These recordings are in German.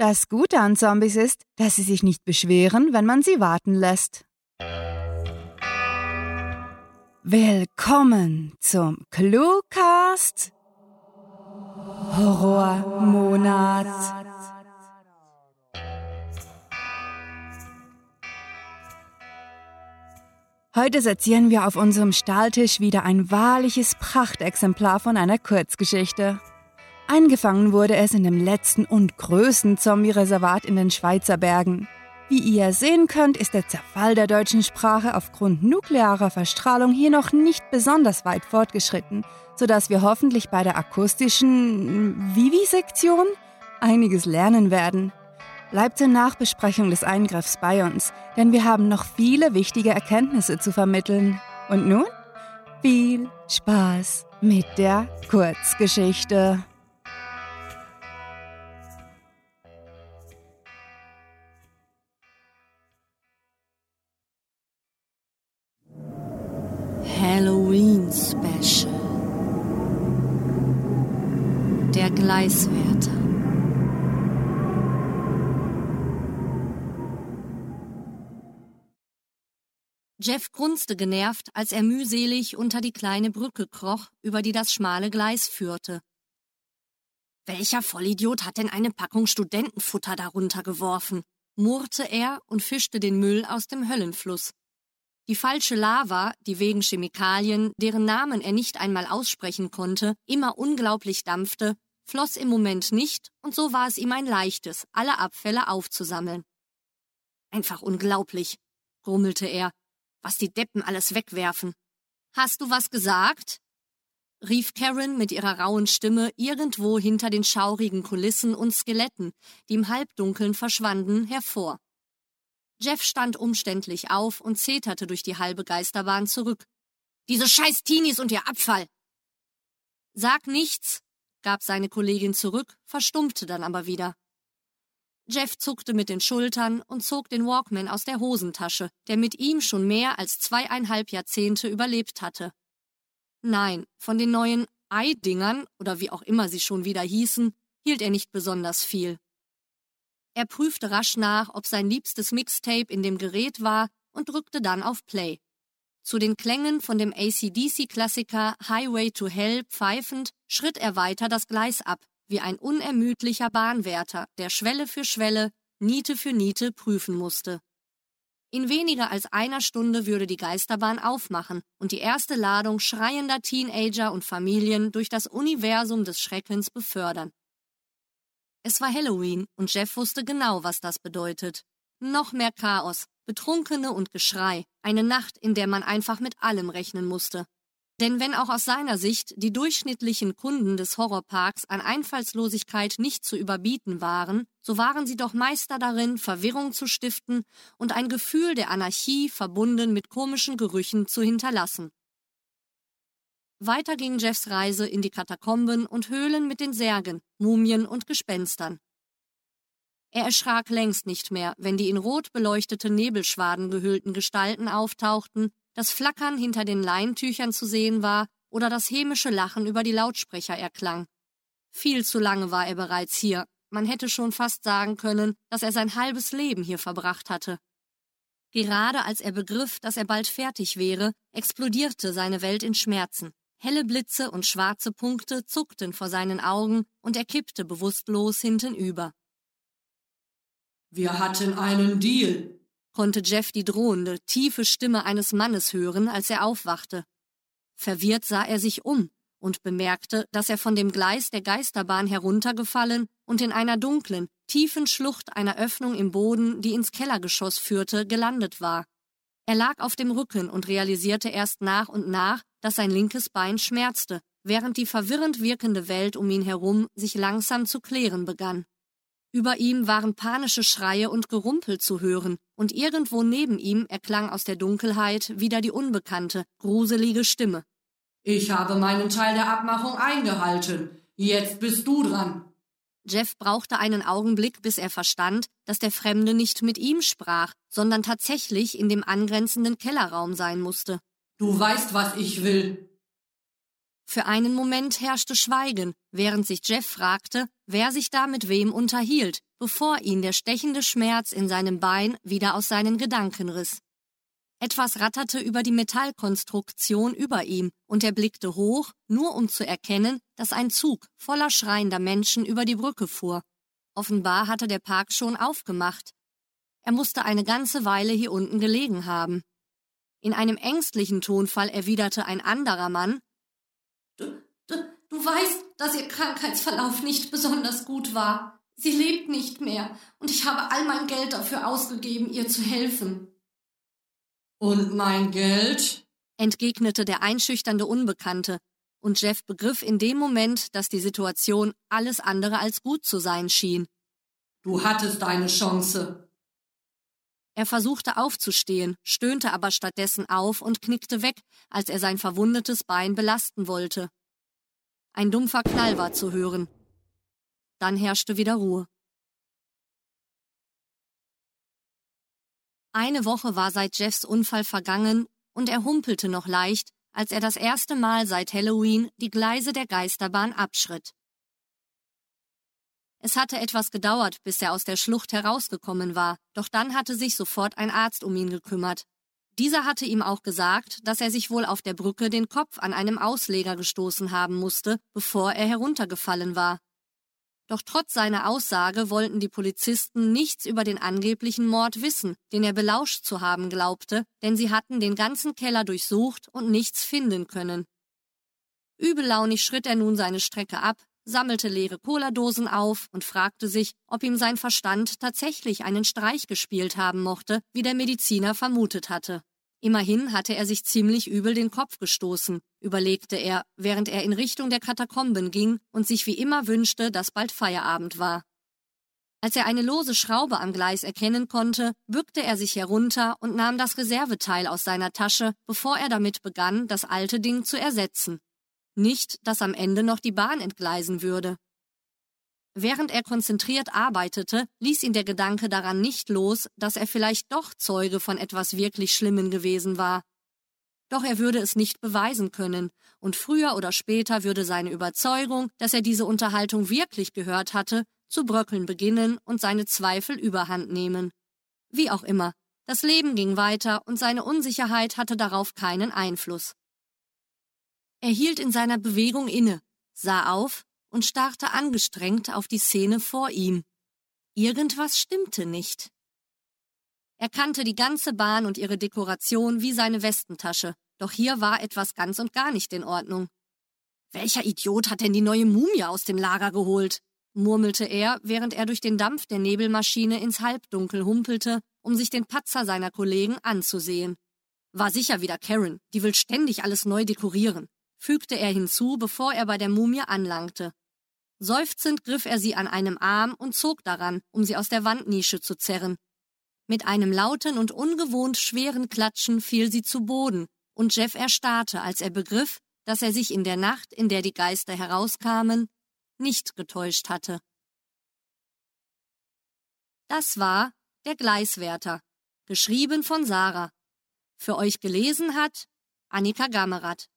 Das Gute an Zombies ist, dass sie sich nicht beschweren, wenn man sie warten lässt. Willkommen zum Cluecast Horrormonat. Heute sezieren wir auf unserem Stahltisch wieder ein wahrliches Prachtexemplar von einer Kurzgeschichte. Eingefangen wurde es in dem letzten und größten Zombie-Reservat in den Schweizer Bergen. Wie ihr sehen könnt, ist der Zerfall der deutschen Sprache aufgrund nuklearer Verstrahlung hier noch nicht besonders weit fortgeschritten, sodass wir hoffentlich bei der akustischen Vivisektion einiges lernen werden. Bleibt zur Nachbesprechung des Eingriffs bei uns, denn wir haben noch viele wichtige Erkenntnisse zu vermitteln. Und nun viel Spaß mit der Kurzgeschichte. Halloween Special. Der Gleiswärter. Jeff grunzte genervt, als er mühselig unter die kleine Brücke kroch, über die das schmale Gleis führte. Welcher Vollidiot hat denn eine Packung Studentenfutter darunter geworfen? murrte er und fischte den Müll aus dem Höllenfluss. Die falsche Lava, die wegen Chemikalien, deren Namen er nicht einmal aussprechen konnte, immer unglaublich dampfte, floss im Moment nicht, und so war es ihm ein leichtes, alle Abfälle aufzusammeln. Einfach unglaublich, grummelte er, was die Deppen alles wegwerfen. Hast du was gesagt? rief Karen mit ihrer rauen Stimme irgendwo hinter den schaurigen Kulissen und Skeletten, die im Halbdunkeln verschwanden, hervor. Jeff stand umständlich auf und zeterte durch die halbe Geisterbahn zurück. Diese scheiß Teenies und ihr Abfall! Sag nichts, gab seine Kollegin zurück, verstummte dann aber wieder. Jeff zuckte mit den Schultern und zog den Walkman aus der Hosentasche, der mit ihm schon mehr als zweieinhalb Jahrzehnte überlebt hatte. Nein, von den neuen Eidingern oder wie auch immer sie schon wieder hießen, hielt er nicht besonders viel. Er prüfte rasch nach, ob sein liebstes Mixtape in dem Gerät war und drückte dann auf Play. Zu den Klängen von dem ACDC-Klassiker Highway to Hell pfeifend schritt er weiter das Gleis ab, wie ein unermüdlicher Bahnwärter, der Schwelle für Schwelle, Niete für Niete prüfen musste. In weniger als einer Stunde würde die Geisterbahn aufmachen und die erste Ladung schreiender Teenager und Familien durch das Universum des Schreckens befördern. Es war Halloween und Jeff wusste genau, was das bedeutet. Noch mehr Chaos, Betrunkene und Geschrei, eine Nacht, in der man einfach mit allem rechnen musste. Denn wenn auch aus seiner Sicht die durchschnittlichen Kunden des Horrorparks an Einfallslosigkeit nicht zu überbieten waren, so waren sie doch Meister darin, Verwirrung zu stiften und ein Gefühl der Anarchie verbunden mit komischen Gerüchen zu hinterlassen. Weiter ging Jeffs Reise in die Katakomben und Höhlen mit den Särgen, Mumien und Gespenstern. Er erschrak längst nicht mehr, wenn die in rot beleuchtete Nebelschwaden gehüllten Gestalten auftauchten, das Flackern hinter den Leintüchern zu sehen war oder das hämische Lachen über die Lautsprecher erklang. Viel zu lange war er bereits hier, man hätte schon fast sagen können, dass er sein halbes Leben hier verbracht hatte. Gerade als er begriff, dass er bald fertig wäre, explodierte seine Welt in Schmerzen. Helle Blitze und schwarze Punkte zuckten vor seinen Augen und er kippte bewusstlos hintenüber. Wir hatten einen Deal, konnte Jeff die drohende, tiefe Stimme eines Mannes hören, als er aufwachte. Verwirrt sah er sich um und bemerkte, dass er von dem Gleis der Geisterbahn heruntergefallen und in einer dunklen, tiefen Schlucht einer Öffnung im Boden, die ins Kellergeschoss führte, gelandet war. Er lag auf dem Rücken und realisierte erst nach und nach, dass sein linkes Bein schmerzte, während die verwirrend wirkende Welt um ihn herum sich langsam zu klären begann. Über ihm waren panische Schreie und Gerumpel zu hören, und irgendwo neben ihm erklang aus der Dunkelheit wieder die unbekannte, gruselige Stimme. Ich habe meinen Teil der Abmachung eingehalten. Jetzt bist du dran. Jeff brauchte einen Augenblick, bis er verstand, dass der Fremde nicht mit ihm sprach, sondern tatsächlich in dem angrenzenden Kellerraum sein musste. Du weißt, was ich will. Für einen Moment herrschte Schweigen, während sich Jeff fragte, wer sich da mit wem unterhielt, bevor ihn der stechende Schmerz in seinem Bein wieder aus seinen Gedanken riss. Etwas ratterte über die Metallkonstruktion über ihm, und er blickte hoch, nur um zu erkennen, dass ein Zug voller schreiender Menschen über die Brücke fuhr. Offenbar hatte der Park schon aufgemacht. Er musste eine ganze Weile hier unten gelegen haben. In einem ängstlichen Tonfall erwiderte ein anderer Mann Du, du, du weißt, dass ihr Krankheitsverlauf nicht besonders gut war. Sie lebt nicht mehr, und ich habe all mein Geld dafür ausgegeben, ihr zu helfen. Und mein Geld? entgegnete der einschüchternde Unbekannte, und Jeff begriff in dem Moment, dass die Situation alles andere als gut zu sein schien. Du hattest deine Chance. Er versuchte aufzustehen, stöhnte aber stattdessen auf und knickte weg, als er sein verwundetes Bein belasten wollte. Ein dumpfer Knall war zu hören. Dann herrschte wieder Ruhe. Eine Woche war seit Jeffs Unfall vergangen und er humpelte noch leicht, als er das erste Mal seit Halloween die Gleise der Geisterbahn abschritt. Es hatte etwas gedauert, bis er aus der Schlucht herausgekommen war, doch dann hatte sich sofort ein Arzt um ihn gekümmert. Dieser hatte ihm auch gesagt, dass er sich wohl auf der Brücke den Kopf an einem Ausleger gestoßen haben musste, bevor er heruntergefallen war. Doch trotz seiner Aussage wollten die Polizisten nichts über den angeblichen Mord wissen, den er belauscht zu haben glaubte, denn sie hatten den ganzen Keller durchsucht und nichts finden können. Übellaunig schritt er nun seine Strecke ab, sammelte leere Cola-Dosen auf und fragte sich, ob ihm sein Verstand tatsächlich einen Streich gespielt haben mochte, wie der Mediziner vermutet hatte. Immerhin hatte er sich ziemlich übel den Kopf gestoßen, überlegte er, während er in Richtung der Katakomben ging und sich wie immer wünschte, dass bald Feierabend war. Als er eine lose Schraube am Gleis erkennen konnte, bückte er sich herunter und nahm das Reserveteil aus seiner Tasche, bevor er damit begann, das alte Ding zu ersetzen. Nicht, dass am Ende noch die Bahn entgleisen würde. Während er konzentriert arbeitete, ließ ihn der Gedanke daran nicht los, dass er vielleicht doch Zeuge von etwas wirklich Schlimmen gewesen war. Doch er würde es nicht beweisen können, und früher oder später würde seine Überzeugung, dass er diese Unterhaltung wirklich gehört hatte, zu bröckeln beginnen und seine Zweifel überhand nehmen. Wie auch immer, das Leben ging weiter und seine Unsicherheit hatte darauf keinen Einfluss. Er hielt in seiner Bewegung inne, sah auf und starrte angestrengt auf die Szene vor ihm. Irgendwas stimmte nicht. Er kannte die ganze Bahn und ihre Dekoration wie seine Westentasche, doch hier war etwas ganz und gar nicht in Ordnung. Welcher Idiot hat denn die neue Mumie aus dem Lager geholt? murmelte er, während er durch den Dampf der Nebelmaschine ins Halbdunkel humpelte, um sich den Patzer seiner Kollegen anzusehen. War sicher wieder Karen, die will ständig alles neu dekorieren, fügte er hinzu, bevor er bei der Mumie anlangte. Seufzend griff er sie an einem Arm und zog daran, um sie aus der Wandnische zu zerren. Mit einem lauten und ungewohnt schweren Klatschen fiel sie zu Boden, und Jeff erstarrte, als er begriff, dass er sich in der Nacht, in der die Geister herauskamen, nicht getäuscht hatte. Das war der Gleiswärter, geschrieben von Sarah. Für euch gelesen hat Annika Gammerath.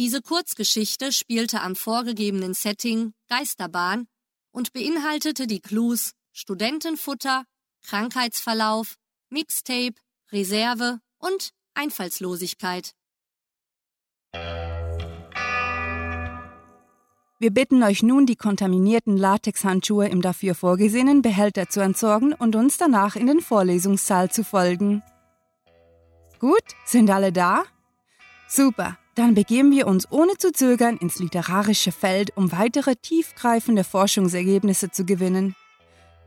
Diese Kurzgeschichte spielte am vorgegebenen Setting Geisterbahn und beinhaltete die Clues Studentenfutter, Krankheitsverlauf, Mixtape, Reserve und Einfallslosigkeit. Wir bitten euch nun, die kontaminierten Latexhandschuhe im dafür vorgesehenen Behälter zu entsorgen und uns danach in den Vorlesungssaal zu folgen. Gut, sind alle da? Super, dann begeben wir uns ohne zu zögern ins literarische Feld, um weitere tiefgreifende Forschungsergebnisse zu gewinnen.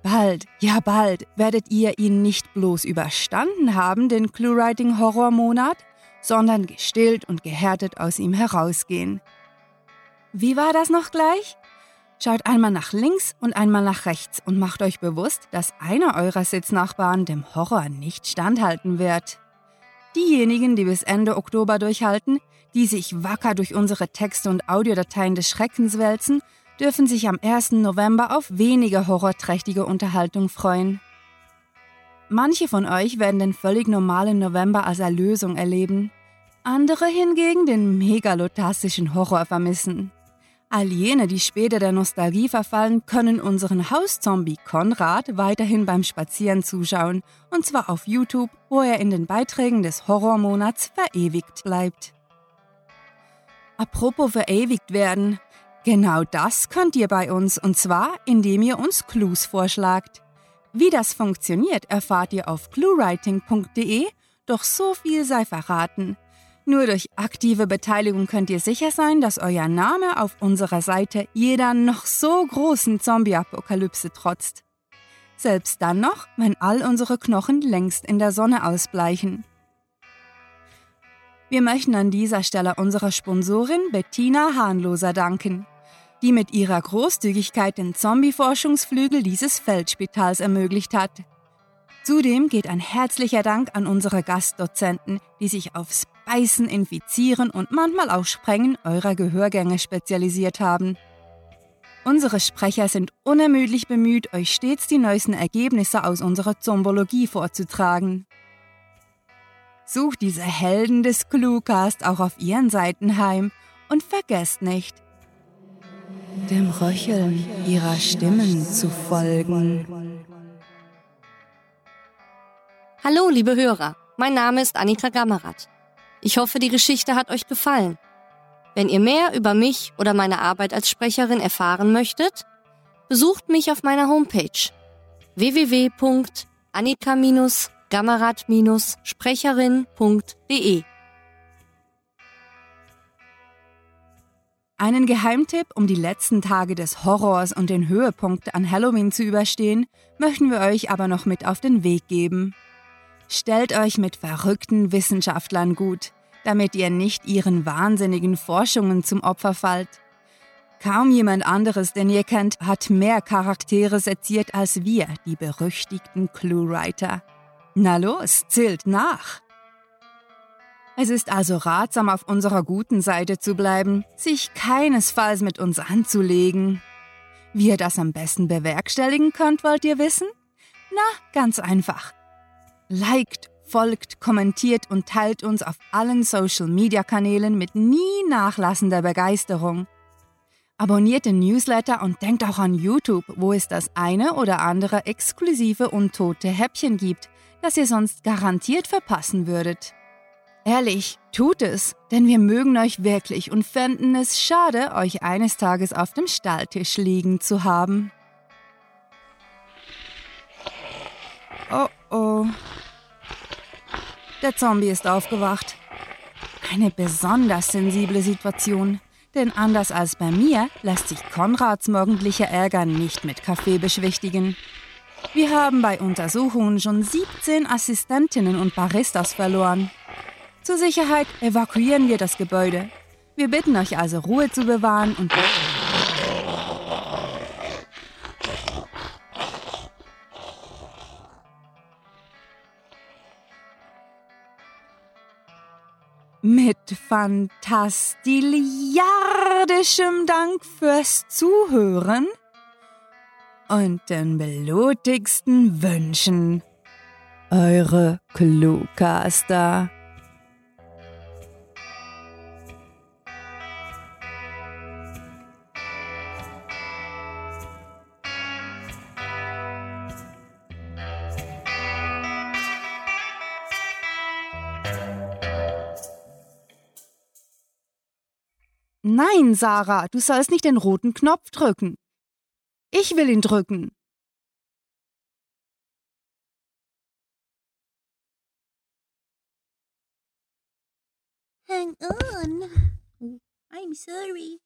Bald, ja bald, werdet ihr ihn nicht bloß überstanden haben, den Clue-Writing-Horror-Monat, sondern gestillt und gehärtet aus ihm herausgehen. Wie war das noch gleich? Schaut einmal nach links und einmal nach rechts und macht euch bewusst, dass einer eurer Sitznachbarn dem Horror nicht standhalten wird. Diejenigen, die bis Ende Oktober durchhalten, die sich wacker durch unsere Texte und Audiodateien des Schreckens wälzen, dürfen sich am 1. November auf weniger horrorträchtige Unterhaltung freuen. Manche von euch werden den völlig normalen November als Erlösung erleben, andere hingegen den megalotastischen Horror vermissen. All jene, die später der Nostalgie verfallen, können unseren Hauszombie Konrad weiterhin beim Spazieren zuschauen, und zwar auf YouTube, wo er in den Beiträgen des Horrormonats verewigt bleibt. Apropos verewigt werden, genau das könnt ihr bei uns, und zwar indem ihr uns Clues vorschlagt. Wie das funktioniert, erfahrt ihr auf cluewriting.de, doch so viel sei verraten. Nur durch aktive Beteiligung könnt ihr sicher sein, dass euer Name auf unserer Seite jeder noch so großen Zombie-Apokalypse trotzt. Selbst dann noch, wenn all unsere Knochen längst in der Sonne ausbleichen. Wir möchten an dieser Stelle unserer Sponsorin Bettina Hahnloser danken, die mit ihrer Großzügigkeit den Zombie-Forschungsflügel dieses Feldspitals ermöglicht hat. Zudem geht ein herzlicher Dank an unsere Gastdozenten, die sich aufs Beißen, Infizieren und manchmal auch Sprengen eurer Gehörgänge spezialisiert haben. Unsere Sprecher sind unermüdlich bemüht, euch stets die neuesten Ergebnisse aus unserer Zombologie vorzutragen. Sucht diese Helden des Cluecast auch auf ihren Seiten heim und vergesst nicht, dem Röcheln ihrer Stimmen zu folgen. Hallo, liebe Hörer, mein Name ist Annika Gammerath. Ich hoffe, die Geschichte hat euch gefallen. Wenn ihr mehr über mich oder meine Arbeit als Sprecherin erfahren möchtet, besucht mich auf meiner Homepage www.annika-gammerath-sprecherin.de. Einen Geheimtipp, um die letzten Tage des Horrors und den Höhepunkt an Halloween zu überstehen, möchten wir euch aber noch mit auf den Weg geben. Stellt euch mit verrückten Wissenschaftlern gut, damit ihr nicht ihren wahnsinnigen Forschungen zum Opfer fallt. Kaum jemand anderes, den ihr kennt, hat mehr Charaktere seziert als wir, die berüchtigten Cluewriter. Na los, zählt nach! Es ist also ratsam, auf unserer guten Seite zu bleiben, sich keinesfalls mit uns anzulegen. Wie ihr das am besten bewerkstelligen könnt, wollt ihr wissen? Na, ganz einfach. Liked, folgt, kommentiert und teilt uns auf allen Social-Media-Kanälen mit nie nachlassender Begeisterung. Abonniert den Newsletter und denkt auch an YouTube, wo es das eine oder andere exklusive und tote Häppchen gibt, das ihr sonst garantiert verpassen würdet. Ehrlich, tut es, denn wir mögen euch wirklich und fänden es schade, euch eines Tages auf dem Stalltisch liegen zu haben. Oh oh. Der Zombie ist aufgewacht. Eine besonders sensible Situation, denn anders als bei mir lässt sich Konrads morgendlicher Ärger nicht mit Kaffee beschwichtigen. Wir haben bei Untersuchungen schon 17 Assistentinnen und Baristas verloren. Zur Sicherheit evakuieren wir das Gebäude. Wir bitten euch also Ruhe zu bewahren und Mit fantastiliardischem Dank fürs Zuhören und den blutigsten Wünschen. Eure Cluecaster. Nein, Sarah, du sollst nicht den roten Knopf drücken. Ich will ihn drücken. Hang on. I'm sorry.